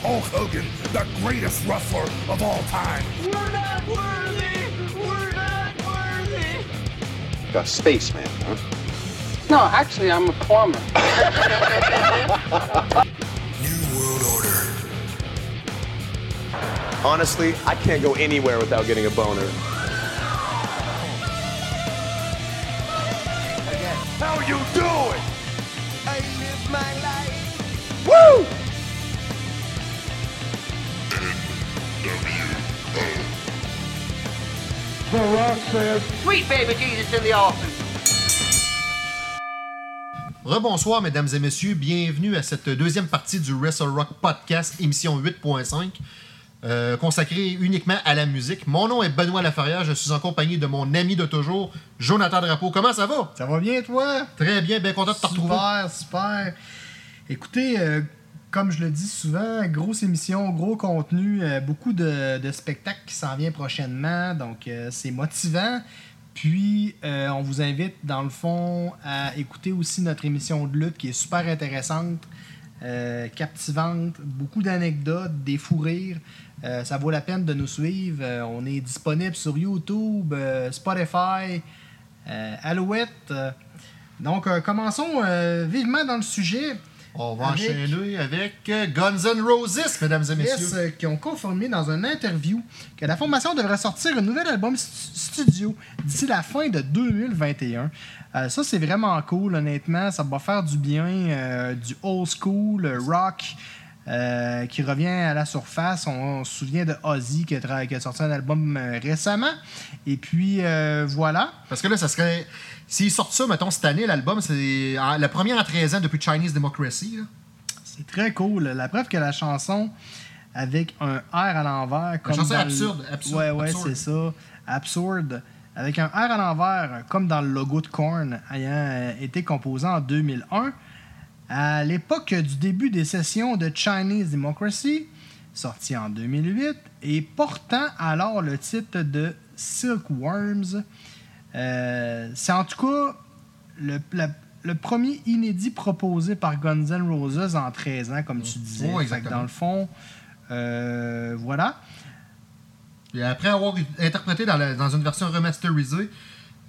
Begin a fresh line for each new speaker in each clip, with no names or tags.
Hulk Hogan, the greatest wrestler of all time.
We're not worthy! We're not worthy!
A spaceman, huh?
No, actually, I'm a plumber.
New World Order.
Honestly, I can't go anywhere without getting a boner.
Sweet baby Jesus in the offing.
Rebonsoir, mesdames et messieurs. Bienvenue à cette deuxième partie du Wrestle Rock Podcast, émission 8.5, euh, consacrée uniquement à la musique. Mon nom est Benoît Laferrière. Je suis en compagnie de mon ami de toujours, Jonathan Drapeau. Comment ça va?
Ça va bien, toi?
Très bien, bien content de te retrouver.
Super, super. Écoutez, euh, comme je le dis souvent, grosse émission, gros contenu, euh, beaucoup de, spectacles qui s'en viennent prochainement, donc euh, c'est motivant. Puis, euh, on vous invite, dans le fond, à écouter aussi notre émission de lutte qui est super intéressante, captivante, beaucoup d'anecdotes, des fous rires. Ça vaut la peine de nous suivre. On est disponible sur YouTube, Spotify, Alouette. donc, commençons vivement dans le sujet.
On va
Avec-
enchaîner avec euh, Guns N' Roses, mesdames et messieurs.
euh, qui ont confirmé dans une interview que la formation devrait sortir un nouvel album stu- studio d'ici la fin de 2021. Euh, ça, c'est vraiment cool, honnêtement. Ça va faire du bien, euh, du old school, rock. Euh, qui revient à la surface. On, on se souvient de Ozzy qui a, tra- qui a sorti un album euh, récemment. Et puis, euh, voilà.
Parce que là, ça serait. S'ils sortent ça, mettons, cette année, l'album, c'est la première en 13 ans depuis Chinese Democracy.
C'est très cool. La preuve que la chanson avec un R à l'envers. comme
chanson
dans
absurde,
le-
absurde,
Ouais, ouais, c'est ça. Absurde. Avec un R à l'envers, comme dans le logo de Korn, ayant été composé en 2001. À l'époque du début des sessions de Chinese Democracy, sorti en 2008, et portant alors le titre de Silkworms. Euh, c'est en tout cas le, la- le premier inédit proposé par Guns N' Roses en 13 ans, comme tu disais.
Ouais,
Fait que
exactement.
dans le fond, euh, voilà.
Et après avoir interprété dans, la- dans une version remasterisée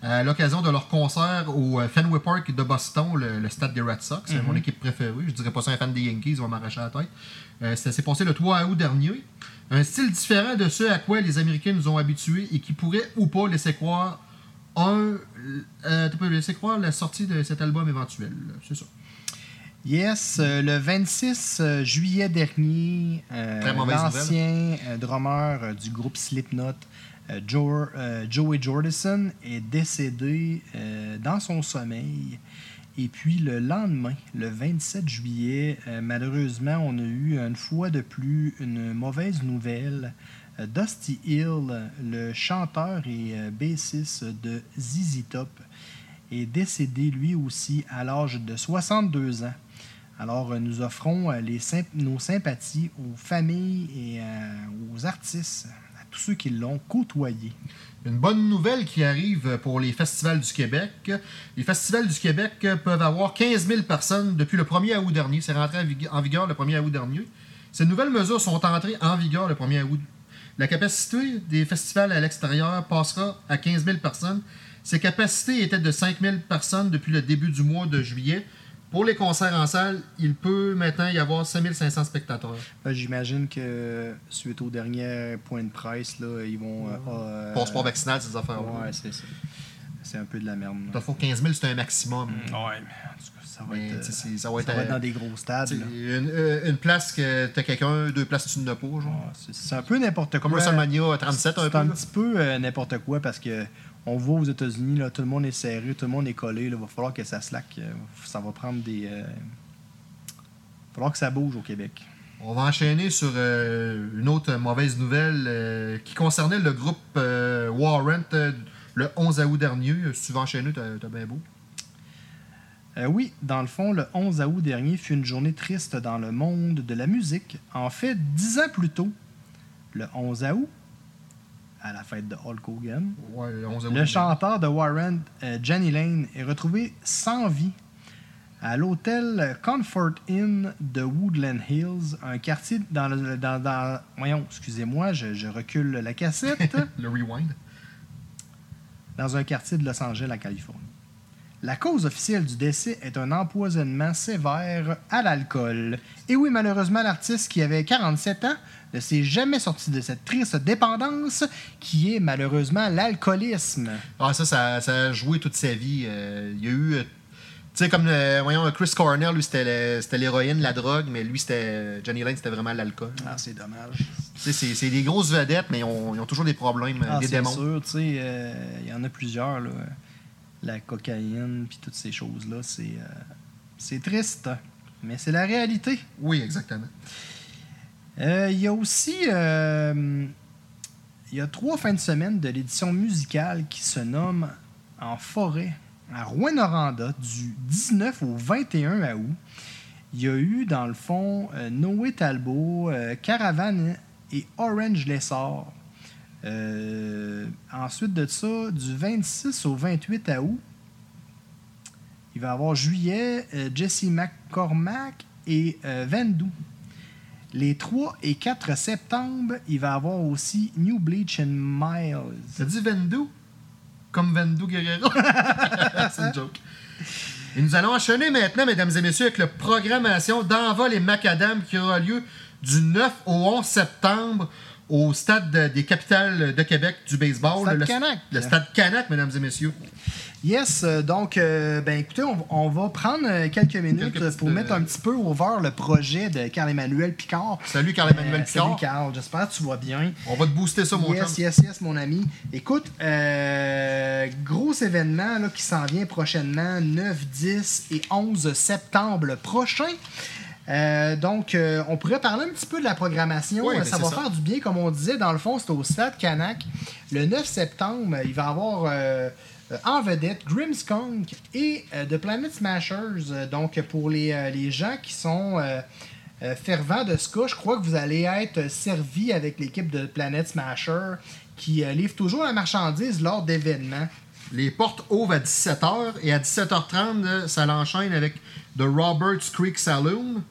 à l'occasion de leur concert au euh, Fenway Park de Boston, le, le stade des Red Sox, c'est mon équipe préférée. Je dirais pas ça un fan des Yankees, il va m'arracher la tête. Euh, ça s'est passé le 3 août dernier. Un style différent de ce à quoi les Américains nous ont habitués et qui pourrait ou pas laisser croire un. Euh, tu peux laisser croire la sortie de cet album éventuel. C'est ça.
Yes, euh, le 26 euh, juillet dernier, euh, l'ancien euh, drummer euh, du groupe Slipknot, euh, Joe- euh, Joey Jordison, est décédé euh, dans son sommeil. Et puis le lendemain, le 27 juillet, euh, malheureusement, on a eu une fois de plus une mauvaise nouvelle. Euh, Dusty Hill, le chanteur et euh, bassiste de ZZ Top, est décédé lui aussi à l'âge de 62 ans. Alors, euh, nous offrons euh, nos sympathies aux familles et euh, aux artistes, tous ceux qui l'ont côtoyé.
Une bonne nouvelle qui arrive pour les festivals du Québec. Les festivals du Québec peuvent avoir 15 000 personnes depuis le 1er août dernier. C'est rentré en vig- en vigueur le 1er août dernier. Ces nouvelles mesures sont entrées en vigueur le 1er août. La capacité des festivals à l'extérieur passera à 15 000 personnes. Ces capacités étaient de 5 000 personnes depuis le début du mois de juillet. Pour les concerts en salle, il peut maintenant y avoir 5 500 spectateurs.
Ben, J'imagine que suite au dernier point de presse, là, ils vont. euh, euh,
Passeport vaccinal, ces affaires-là.
Ouais, c'est ça. C'est un peu de la merde.
Dans le fond, 15 000, c'est un maximum.
Ouais, mais en tout cas, ça va,
Mais,
être, euh,
c'est- ça va être,
ça va être
euh,
dans des gros stades.
Une, une place que t'as quelqu'un, deux places tu n'as pas, genre.
Ouais, c'est- C'est un peu n'importe quoi.
Comme WrestleMania 37 un
C'est
peu.
un
là.
petit peu euh, n'importe quoi parce que on voit aux États-Unis, là, tout le monde est serré, tout le monde est collé. Il va falloir que ça slack. euh, ça va prendre des. Il va falloir que ça bouge au Québec.
On va enchaîner sur euh, une autre mauvaise nouvelle euh, qui concernait le groupe euh, Warrant euh, le 11 août dernier. Euh, Si tu veux enchaîner, t'as t'as bien beau.
Euh, oui, dans le fond, le 11 août dernier fut une journée triste dans le monde de la musique. En fait, dix ans plus tôt, le 11 août, à la fête de Hulk Hogan,
Ouais, le 11 août.
le chanteur de Warren, euh, Jenny Lane, est retrouvé sans vie à l'hôtel Comfort Inn de Woodland Hills, un quartier dans le. Dans, dans- voyons, excusez-moi, je, je recule la cassette.
Le rewind.
dans un quartier de Los Angeles, la Californie. La cause officielle du décès est un empoisonnement sévère à l'alcool. Et oui, malheureusement, l'artiste qui avait 47 ans ne s'est jamais sorti de cette triste dépendance qui est malheureusement l'alcoolisme.
Ah, ça, ça, ça a joué toute sa vie. Euh, il y a eu. euh, tu sais, comme, euh, voyons, Chris Cornell, lui, c'était l'héroïne, la drogue, mais lui, c'était. Johnny Lane, c'était vraiment l'alcool.
Ah, c'est dommage.
Tu sais, c'est c'est des grosses vedettes, mais ils ont, ils ont toujours des problèmes,
Ah,
des
c'est
démons.
sûr, tu sais, il y en a plusieurs, là. La cocaïne, puis toutes ces choses-là, c'est euh, c'est triste, mais c'est la réalité.
Oui, exactement.
Euh, Il y a aussi euh, il y a trois fins de semaine de l'édition musicale qui se nomme En forêt à Rouen-Noranda du 19 au 21 août. Il y a eu, dans le fond, Noé Talbot, Caravane et Orange Lessard. Euh, ensuite de ça, du 26 au 28 août, il va y avoir juillet, euh, Jesse McCormack et euh, Vendu. Les 3 et 4 septembre, il va y avoir aussi New Bleach and Miles.
Ça dit Vendu Comme Vendu Guerrero C'est une joke. Et nous allons enchaîner maintenant, mesdames et messieurs, avec la programmation d'Envol et Macadam qui aura lieu du 9 au 11 septembre au stade de- des capitales de Québec du baseball.
Stade
le,
Canac.
le stade Canac, mesdames et messieurs.
Yes, euh, donc, euh, ben écoutez, on, on va prendre euh, quelques minutes
Quelques
pour mettre un petit peu au vert le projet de Carl-Emmanuel Picard.
Salut Carl-Emmanuel
Euh,
Picard.
Salut Carl, j'espère que tu vas bien.
On va te booster ça, mon
yes,
chum.
yes, yes, mon ami. Écoute, euh, gros événement là, qui s'en vient prochainement, 9, 10 et 11 septembre prochain. Euh, donc, euh, on pourrait parler un petit peu de la programmation.
Oui,
Euh, ça va
ça.
faire du bien, comme on disait. Dans le fond, c'est au Stade Canac. Le 9 septembre, il va y avoir euh, en vedette Grimmskunk et The Planet Smashers. Donc, pour les, les gens qui sont fervents de ska, je crois que vous allez être servis avec l'équipe de Planet Smasher qui livre toujours la marchandise lors d'événements.
Les portes ouvrent à 17h et à 17h30, euh, ça l'enchaîne avec The Roberts Creek Saloon.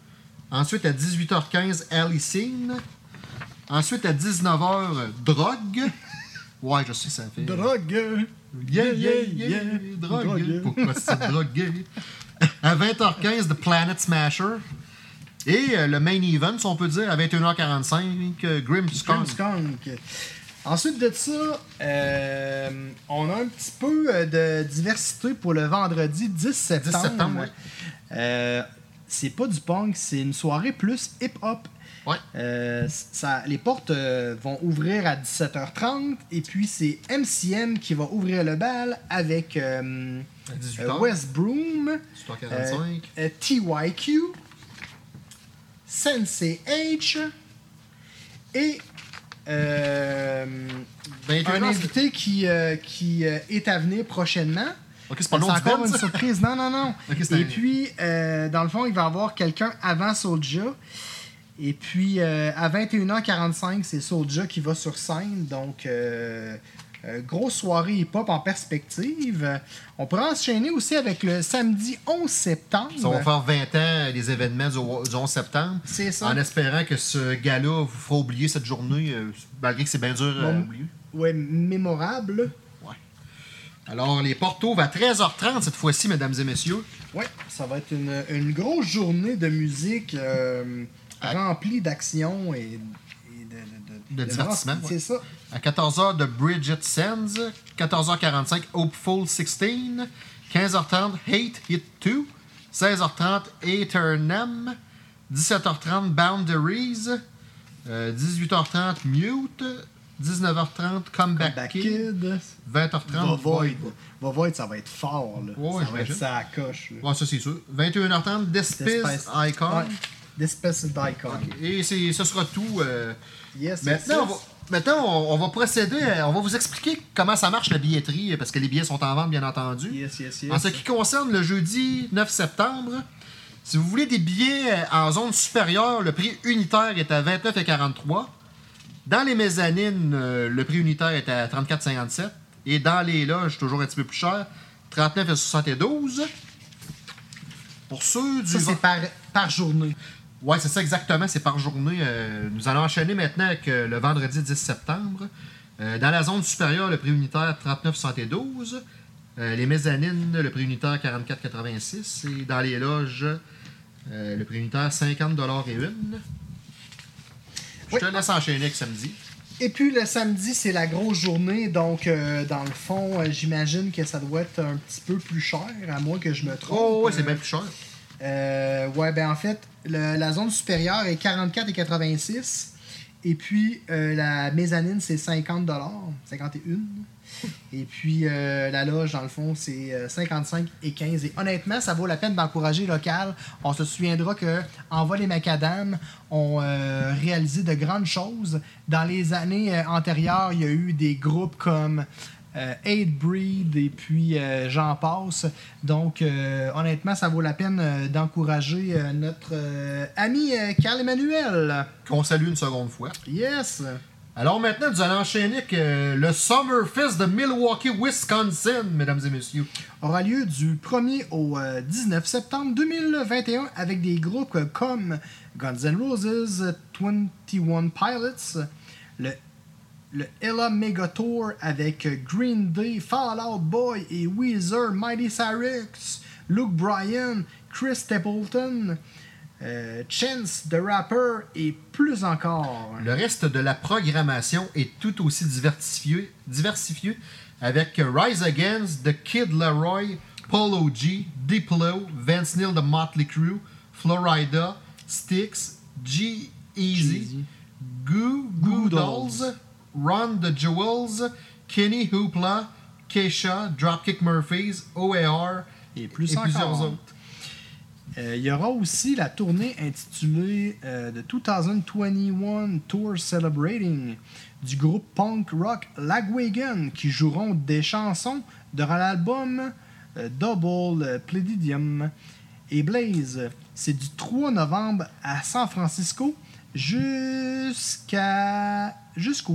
Ensuite, à 18h15, Alley Scene. Ensuite, à 19h, euh, Drogue. Ouais, je sais, ça fait.
Drogue!
Yeah, yeah, yeah, drogue.
Drogue.
Pourquoi c'est drogué? À 20h15, The Planet Smasher. Et euh, le main event, si on peut dire, à 21h45, euh, Grim Skunk.
Skunk. Ensuite de ça, euh, on a un petit peu euh, de diversité pour le vendredi 10 septembre.
septembre, ouais.
C'est pas du punk, c'est une soirée plus hip-hop.
Ouais.
Euh, ça, les portes euh, vont ouvrir à 17h30 et puis c'est MCM qui va ouvrir le bal avec euh,
À 18h.
euh, West Broom,
18h45.
TYQ, Sensei H et
21h,
un invité qui, qui est à venir prochainement.
Ok, c'est pas le nom du
encore
band,
une
ça?
surprise. Non, non, non. Et
un-
puis, euh, dans le fond, il va y avoir quelqu'un avant Soulja. Et puis, euh, à 21h45, c'est Soulja qui va sur scène. Donc, euh, grosse soirée hip-hop en perspective. On pourra enchaîner aussi avec le samedi 11 septembre.
Ça va faire 20 ans les événements du, du 11 septembre.
C'est ça.
En espérant que ce gars-là vous fera oublier cette journée, malgré que c'est bien dur à
Bon.
oublier.
Ouais, mémorable.
Alors, les portes ouvrent à 13h30 cette fois-ci, mesdames et messieurs.
Ouais, ça va être une, une grosse journée de musique euh, remplie d'action et, et de,
De divertissement,
C'est
ouais.
ça.
À 14h, de Bridget Sands. 14h45, Hopeful 16. 15h30, Hate Hit 2. 16h30, Eternam. 17h30, Boundaries. Euh, 18h30, Mute. 19h30, Comeback,
Back
Kid.
Kid.
20h30,
Va Void. Va Void, ça va être fort. Là.
Ouais,
ça va être ça à coche. là.
Ouais, ça c'est sûr. 21h30, Despice. Icon.
Ouais. Despice Icon.
Et ce sera tout. euh,
Yes, yes,
Maintenant, on va,
yes.
maintenant on, on va procéder, à- on va vous expliquer comment ça marche la billetterie, parce que les billets sont en vente, bien entendu.
Yes, yes, yes.
En ce qui concerne le jeudi 9 septembre, si vous voulez des billets euh, en zone supérieure, le prix unitaire est à 29,43. Dans les mezzanines, euh, le prix unitaire est à 34,57. Et dans les loges, toujours un petit peu plus cher, 39,72. Pour ceux du.
Ça, c'est par, par journée.
Ouais, c'est ça exactement, c'est par journée. Euh, nous allons enchaîner maintenant avec euh, le vendredi 10 septembre. Euh, dans la zone supérieure, le prix unitaire 39,72. Euh, les mezzanines, le prix unitaire 44,86. Et dans les loges, le prix unitaire 50 et une. Je
Oui.
te laisse enchaîner avec samedi.
Et puis le samedi, c'est la grosse journée, donc euh, dans le fond, euh, j'imagine que ça doit être un petit peu plus cher, à moins que je me trompe.
Oh, ouais, c'est
Euh,
bien plus cher.
Euh, ouais, ben en fait, le- la zone supérieure est 44,86. Et puis la mezzanine, c'est 50 51 Et puis euh, la loge, dans le fond, c'est euh, 55 et 15. Et honnêtement, ça vaut la peine d'encourager local. On se souviendra que Envoi les Macadam ont euh, réalisé de grandes choses. Dans les années euh, antérieures, il y a eu des groupes comme euh, Aid Breed et puis euh, j'en passe. Donc, euh, honnêtement, ça vaut la peine euh, d'encourager euh, notre euh, ami euh, Carl Emmanuel.
Qu'on salue une seconde fois.
Yes!
Alors maintenant, nous allons enchaîner avec euh, le Summerfest de Milwaukee, Wisconsin, mesdames et messieurs.
aura lieu du 1er au euh, 19 septembre 2021 avec des groupes comme Guns N' Roses, 21 Pilots, le, le Ella Mega Tour avec Green Day, Fall Out Boy et Weezer, Mighty Cyrus, Luke Bryan, Chris Stapleton, euh, Chance the Rapper et plus encore.
Le reste de la programmation est tout aussi diversifié, diversifié avec Rise Against, The Kid Leroy, Polo G, Diplo, Vance Neil de Motley Crue, Florida, Styx, G Easy. Goo Goo Dolls, Ron the Jewels, Kenny Hoopla, Keisha, Dropkick Murphys, OAR
Et plus
et
encore.
plusieurs autres.
Euh, il y aura aussi la tournée intitulée euh, The 2021 Tour Celebrating du groupe punk rock Lagwagon qui joueront des chansons durant l'album euh, Double euh, Pledidium et Blaze. C'est du 3 novembre à San Francisco jusqu'au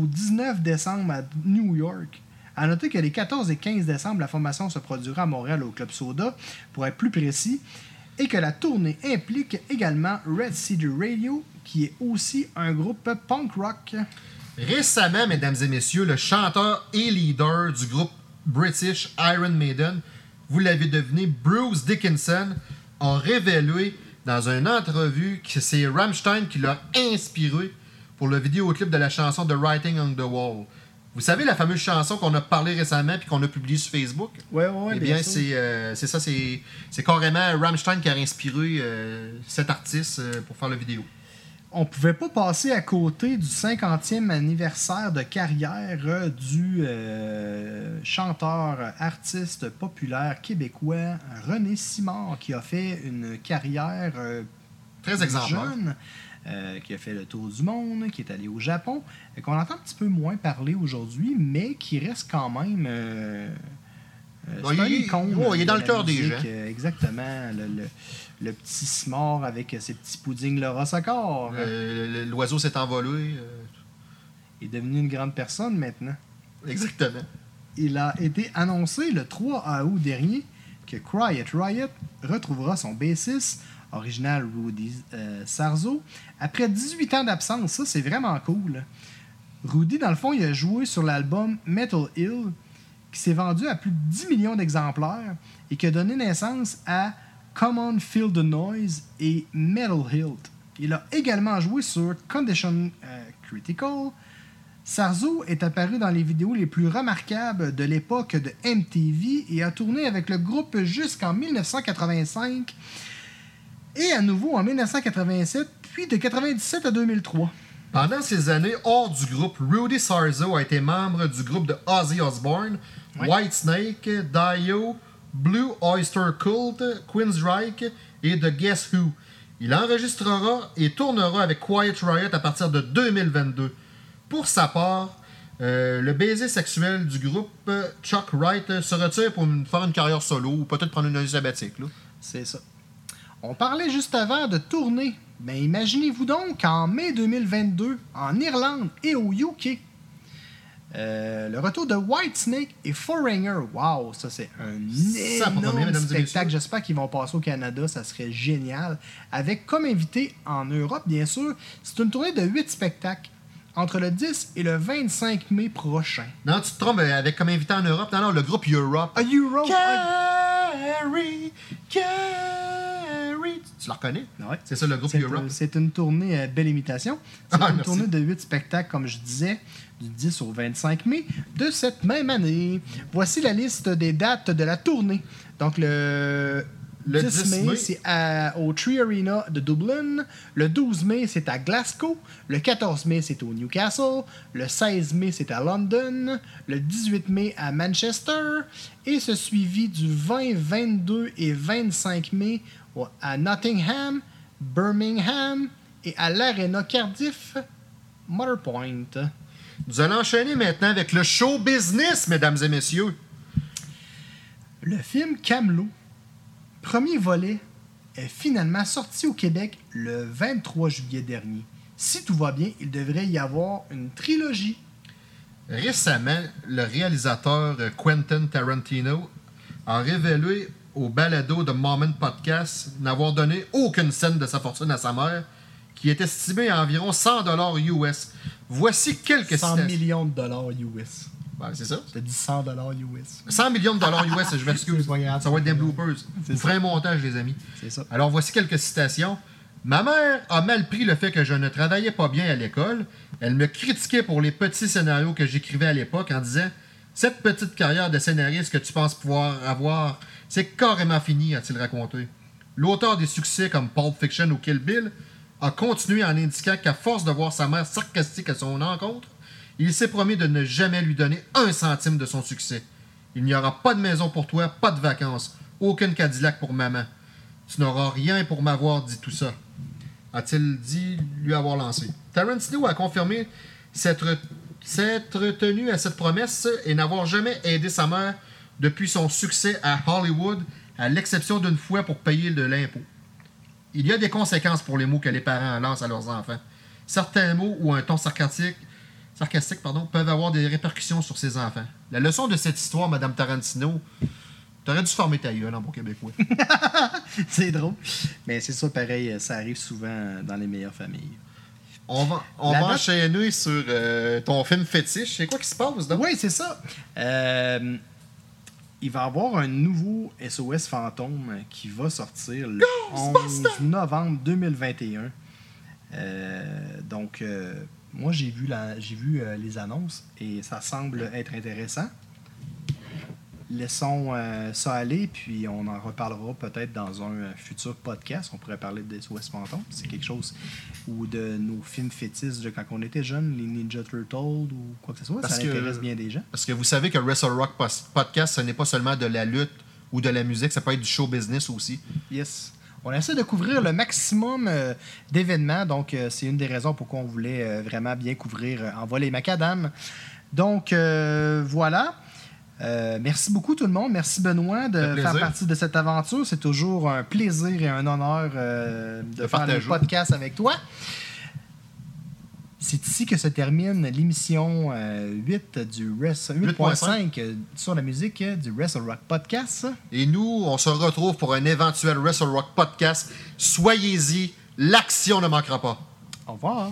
19 décembre à New York. À noter que les 14 et 15 décembre, la formation se produira à Montréal au Club Soda, pour être plus précis, et que la tournée implique également Red Cedar Radio, qui est aussi un groupe punk rock.
Récemment, mesdames et messieurs, le chanteur et leader du groupe British Iron Maiden, vous l'avez deviné, Bruce Dickinson, a révélé dans une entrevue que c'est Rammstein qui l'a inspiré pour le vidéoclip de la chanson The Writing on the Wall. Vous savez la fameuse chanson qu'on a parlé récemment puis qu'on a publiée sur Facebook?
Ouais, ouais,
eh bien, c'est euh, ça, c'est carrément Rammstein qui a inspiré euh, cet artiste euh, pour faire la vidéo.
on pouvait pas passer à côté du 50e anniversaire de carrière euh, du chanteur, artiste populaire québécois René Simard, qui a fait une carrière
Très exemplaire.
jeune, euh, qui a fait le tour du monde, qui est allé au Japon, et qu'on entend un petit peu moins parler aujourd'hui, mais qui reste quand même. euh, euh, un
il-
icône
il est dans le cœur des gens.
euh, exactement. Le, le- le petit Simard avec ses petits puddings Laura Socor.
Euh, L'oiseau s'est envolé. euh,
est devenu une grande personne maintenant.
exactement.
Il a été annoncé le 3 août dernier que Quiet Riot retrouvera son bassiste original Rudy euh, Sarzo après 18 ans d'absence. Ça, c'est vraiment cool. Rudy, dans le fond, il a joué sur l'album Metal Hill qui s'est vendu à plus de 10 millions d'exemplaires et qui a donné naissance à Come On Feel the Noise et Metal Hilt. Il a également joué sur Condition euh, Critical, Sarzo est apparu dans les vidéos les plus remarquables de l'époque de MTV et a tourné avec le groupe jusqu'en 1985 et à nouveau en 1987, puis de 97 à 2003.
Pendant ces années hors du groupe, Rudy Sarzo a été membre du groupe de Ozzy Osbourne,
Oui.
Whitesnake, Dio, Blue Oyster Cult, Queensryche et The Guess Who. Il enregistrera et tournera avec Quiet Riot à partir de 2022. Pour sa part, euh, le baiser sexuel du groupe, Chuck Wright, se retire pour une- faire une carrière solo ou peut-être prendre une année sabbatique.
C'est ça. On parlait juste avant de tournée. Mais imaginez-vous donc qu'en mai 2022, en Irlande et au UK, Euh, le retour de Whitesnake et Foreigner. Wow, ça c'est un énorme spectacle. J'espère qu'ils vont passer au Canada, ça serait génial. Avec comme invité en Europe, bien sûr, c'est une tournée de 8 spectacles entre le 10 et le 25 mai prochain.
Non, tu te trompes euh, avec comme invité en Europe. Non, non, le groupe Europe.
A Europe.
Carrie, Tu le reconnais?
Ouais.
C'est ça, le groupe Europe.
c'est une tournée, euh, belle imitation. C'est
Ah,
une
merci.
tournée de 8 spectacles, comme je disais, du 10 au 25 mai de cette même année. Voici la liste des dates de la tournée. Donc, le,
Le
10
10
mai,
mai.
c'est à- au Tree Arena de Dublin. Le 12 mai, c'est à Glasgow. Le 14 mai, c'est au Newcastle. Le 16 mai, c'est à London. Le 18 mai, à Manchester. Et ce suivi du 20, 22 et 25 mai à Nottingham, Birmingham et à l'Arena Cardiff, Motherpoint.
Nous allons enchaîner maintenant avec le show business, mesdames et messieurs.
Le film Camelot, premier volet, est finalement sorti au Québec le 23 juillet dernier. Si tout va bien, il devrait y avoir une trilogie.
Récemment, le réalisateur Quentin Tarantino a révélé au balado de Moment Podcast n'avoir donné aucune scène de sa fortune à sa mère, qui est estimée à environ 100 dollars US. Voici quelques
100
citations.
millions de dollars US.
Ouais, c'est ça.
T'as dit 100 dollars US.
100 millions de dollars US, je m'excuse. Ça va être des bloopers.
C'est
un montage, les amis.
C'est ça.
Alors, voici quelques citations. Ma mère a mal pris le fait que je ne travaillais pas bien à l'école. Elle me critiquait pour les petits scénarios que j'écrivais à l'époque en disant Cette petite carrière de scénariste que tu penses pouvoir avoir, c'est carrément fini, a-t-il raconté. L'auteur des succès comme Pulp Fiction ou Kill Bill a continué en indiquant qu'à force de voir sa mère sarcastique à son encontre, il s'est promis de ne jamais lui donner un centime de son succès. Il n'y aura pas de maison pour toi, pas de vacances, aucune Cadillac pour maman. Tu n'auras rien pour m'avoir dit tout ça, a-t-il dit lui avoir lancé. Tarantino a confirmé s'être s'être tenu à cette promesse et n'avoir jamais aidé sa mère depuis son succès à Hollywood, à l'exception d'une fois pour payer de l'impôt. Il y a des conséquences pour les mots que les parents lancent à leurs enfants. Certains mots ou un ton sarcastique, sarcastique peuvent avoir des répercussions sur ses enfants. La leçon de cette histoire, Madame Tarantino, t'aurais dû former ta gueule en bon québécois.
C'est drôle. Mais c'est ça, pareil, ça arrive souvent dans les meilleures familles.
On va, on va enchaîner sur euh, ton film fétiche. C'est quoi qui se passe, donc?
Oui, c'est ça. Euh, il va y avoir un nouveau SOS Fantôme qui va sortir le 11 novembre 2021. Euh, donc, moi, j'ai vu, la, j'ai vu les annonces et ça semble être intéressant. Laissons euh, ça aller, puis on en reparlera peut-être dans un euh, futur podcast. On pourrait parler de SOS Fantôme. C'est quelque chose ou de nos films fétiches de quand on était jeune, les Ninja Turtles ou quoi que ce soit.
Parce
ça
que-
intéresse bien des gens.
Parce que vous savez que Wrestle Rock Podcast, ce n'est pas seulement de la lutte ou de la musique, ça peut être du show business aussi.
Yes. On essaie de couvrir le maximum euh, d'événements, donc euh, c'est une des raisons pourquoi on voulait vraiment bien couvrir en vol et macadam. Donc voilà. Euh, merci beaucoup tout le monde. Merci Benoît de faire partie de cette aventure. C'est toujours un plaisir et un honneur euh, de,
De
faire le podcast avec toi. C'est ici que se termine l'émission euh, 8 du Wrestle- 8.5 euh, sur la musique euh, du Wrestle Rock Podcast.
Et nous, on se retrouve pour un éventuel Wrestle Rock Podcast. Soyez-y, l'action ne manquera pas.
Au revoir.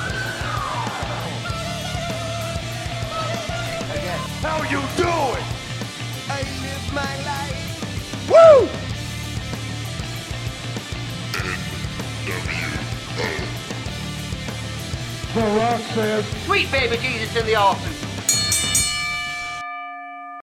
Sweet baby Jesus in the office.